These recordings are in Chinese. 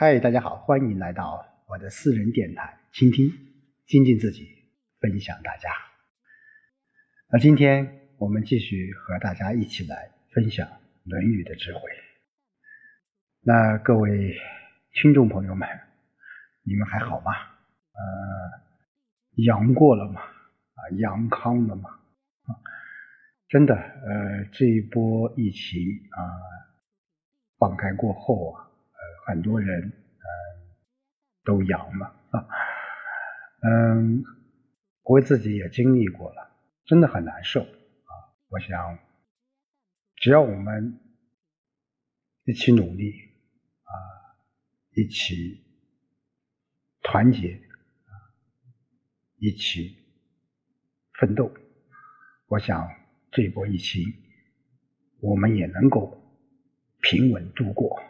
嗨，大家好，欢迎来到我的私人电台，倾听、精进自己，分享大家。那今天我们继续和大家一起来分享《论语》的智慧。那各位听众朋友们，你们还好吗？呃，阳过了吗？啊，阳康了吗？啊，真的，呃，这一波疫情啊，放开过后啊。很多人嗯都阳了啊，嗯，我自己也经历过了，真的很难受啊。我想，只要我们一起努力啊，一起团结啊，一起奋斗，我想这波疫情我们也能够平稳度过。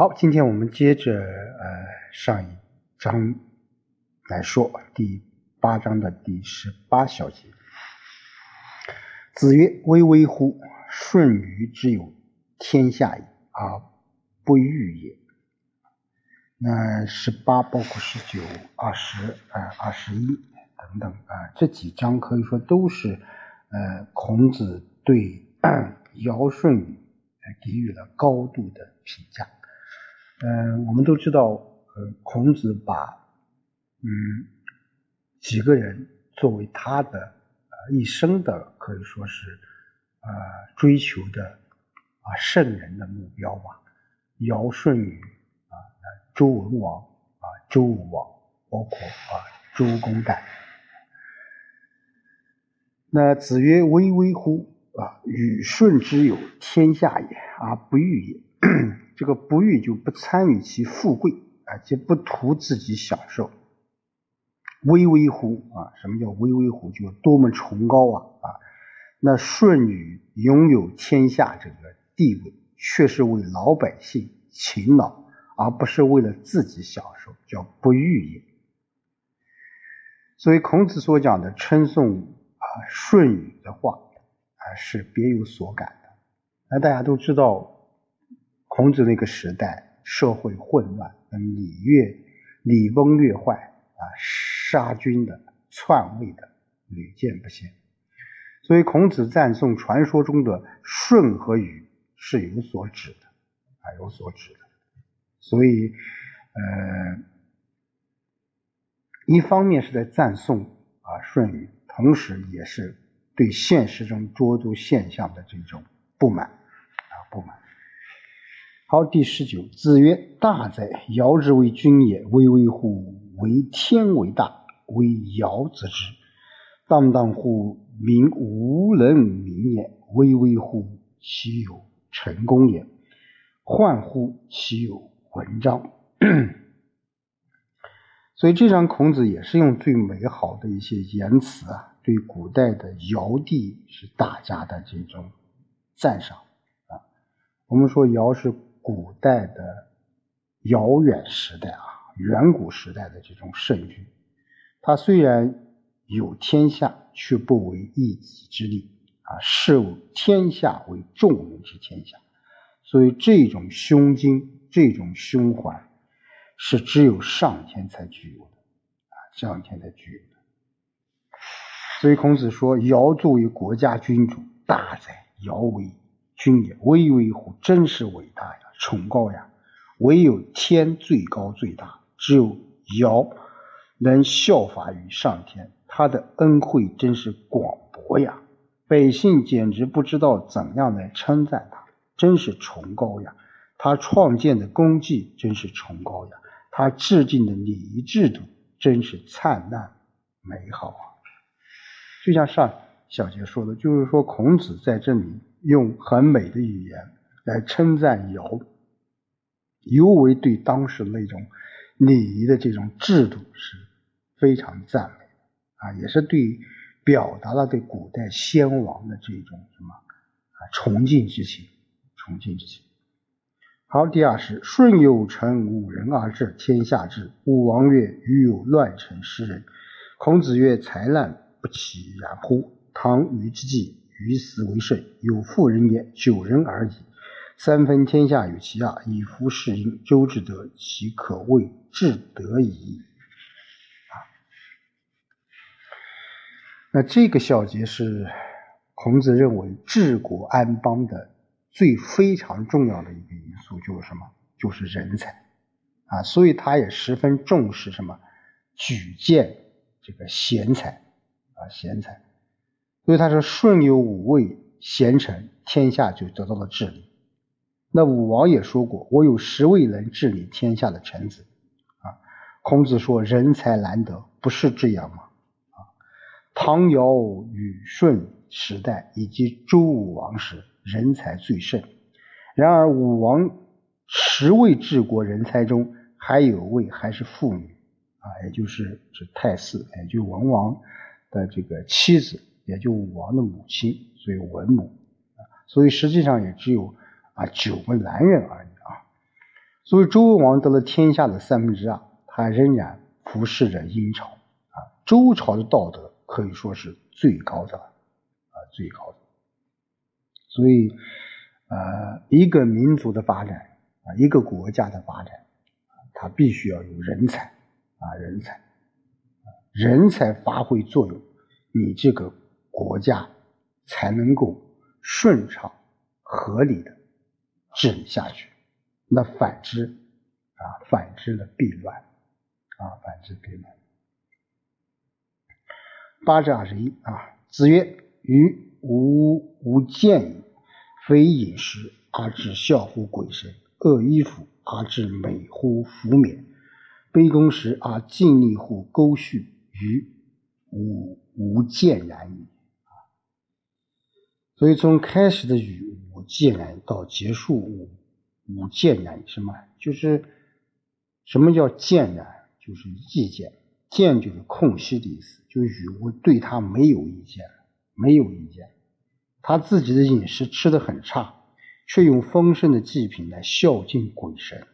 好，今天我们接着呃上一章来说第八章的第十八小节。子曰：“巍巍乎！舜禹之有天下也，而不欲也。”那十八包括十九、二十、呃二十一等等啊，这几章可以说都是呃孔子对尧舜禹给予了高度的评价。嗯，我们都知道，呃，孔子把嗯几个人作为他的呃一生的可以说是呃追求的啊圣人的目标吧。尧舜禹啊，周文王啊，周武王，包括啊周公旦。那子曰：“巍巍乎！啊，禹舜之有天下也，而不欲也。”这个不欲就不参与其富贵啊，就不图自己享受。巍巍乎啊？什么叫巍巍乎？就多么崇高啊啊！那舜禹拥有天下这个地位，却是为老百姓勤劳，而不是为了自己享受，叫不欲也。所以孔子所讲的称颂啊舜禹的话啊，是别有所感的。那大家都知道。孔子那个时代，社会混乱，礼乐礼崩乐坏啊，杀君的、篡位的屡见不鲜。所以孔子赞颂传说中的舜和禹是有所指的啊，有所指的。所以，呃，一方面是在赞颂啊舜禹，同时也是对现实中诸多现象的这种不满啊不满。好，第十九。子曰：“大哉！尧之为君也，巍巍乎！为天为大，为尧则之。荡荡乎！民无能名也，巍巍乎！其有成功也？焕乎！其有文章。”所以，这张孔子也是用最美好的一些言辞啊，对古代的尧帝是大家的这种赞赏啊。我们说尧是。古代的遥远时代啊，远古时代的这种圣君，他虽然有天下，却不为一己之力啊，视天下为众人之天下。所以这种胸襟、这种胸怀，是只有上天才具有的啊，上天才具有的。所以孔子说：“尧作为国家君主，大哉！尧为君也，巍巍乎！真是伟大呀！”崇高呀！唯有天最高最大，只有尧能效法于上天，他的恩惠真是广博呀！百姓简直不知道怎样来称赞他，真是崇高呀！他创建的功绩真是崇高呀！他制定的礼仪制度真是灿烂美好啊！就像上小节说的，就是说孔子在这里用很美的语言来称赞尧。尤为对当时那种礼仪的这种制度是非常赞美啊，也是对表达了对古代先王的这种什么啊崇敬之情，崇敬之情。好，第二是舜有成五人而治天下治。武王曰：“余有乱臣失人。”孔子曰：“才难不其然乎？唐虞之际，于斯为盛，有妇人也，九人而已。”三分天下与其亚，以夫事殷。周之德，其可谓至德矣。啊，那这个小节是孔子认为治国安邦的最非常重要的一个因素，就是什么？就是人才啊，所以他也十分重视什么？举荐这个贤才啊，贤才。所以他说：“舜有五位贤臣，天下就得到了治理。”那武王也说过：“我有十位能治理天下的臣子。”啊，孔子说：“人才难得，不是这样吗？”啊，唐尧禹舜时代以及周武王时，人才最盛。然而武王十位治国人才中，还有位还是妇女，啊，也就是是太姒，也就文王的这个妻子，也就武王的母亲，所以文母。所以实际上也只有。啊，九个男人而已啊，所以周文王得了天下的三分之二，他仍然服侍着殷朝啊。周朝的道德可以说是最高的啊，最高的。所以，呃，一个民族的发展啊，一个国家的发展，它必须要有人才啊，人才，人才发挥作用，你这个国家才能够顺畅合理的。治理下去，那反之啊，反之的必乱啊，反之必乱。八至二十一啊，子曰：“予无无见矣，非饮食而致孝乎鬼神，恶衣服而致美乎服冕，卑躬时而尽力乎沟绪，于无无见然矣。”，所以从开始的语。见然到结束无无见然什么？就是什么叫见然？就是意见，见就是空隙的意思。就与我对他没有意见，没有意见。他自己的饮食吃的很差，却用丰盛的祭品来孝敬鬼神。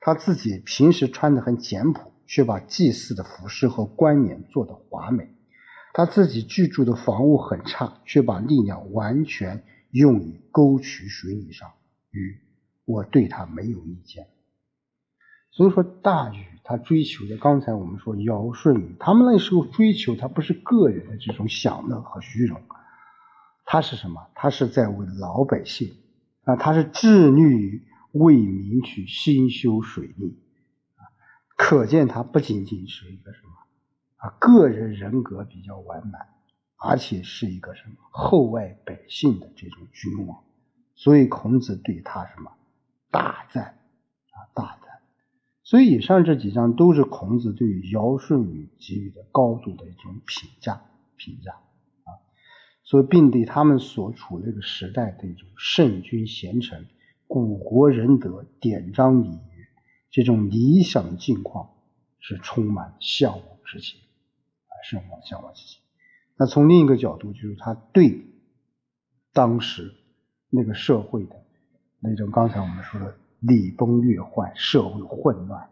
他自己平时穿的很简朴，却把祭祀的服饰和冠冕做得华美。他自己居住的房屋很差，却把力量完全。用于沟渠水泥上，禹，我对他没有意见。所以说，大禹他追求的，刚才我们说尧舜禹，他们那时候追求他不是个人的这种享乐和虚荣，他是什么？他是在为老百姓啊，他是致力于为民去兴修水利啊，可见他不仅仅是一个什么啊，个人人格比较完满。而且是一个什么厚爱百姓的这种君王，所以孔子对他什么大赞啊大赞。所以以上这几章都是孔子对于尧舜禹给予的高度的一种评价评价啊，所以并对他们所处那个时代的一种圣君贤臣、古国仁德、典章礼乐这种理想境况是充满向往之情啊，向往向往之情。那从另一个角度，就是他对当时那个社会的那种刚才我们说的礼崩乐坏、社会混乱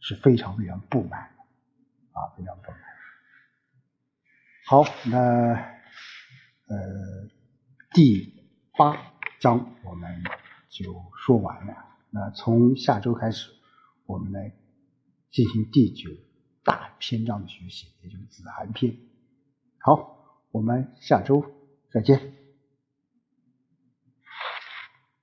是非常非常不满的啊，非常不满。好，那呃第八章我们就说完了。那从下周开始，我们来进行第九大篇章的学习，也就是子罕篇。好，我们下周再见。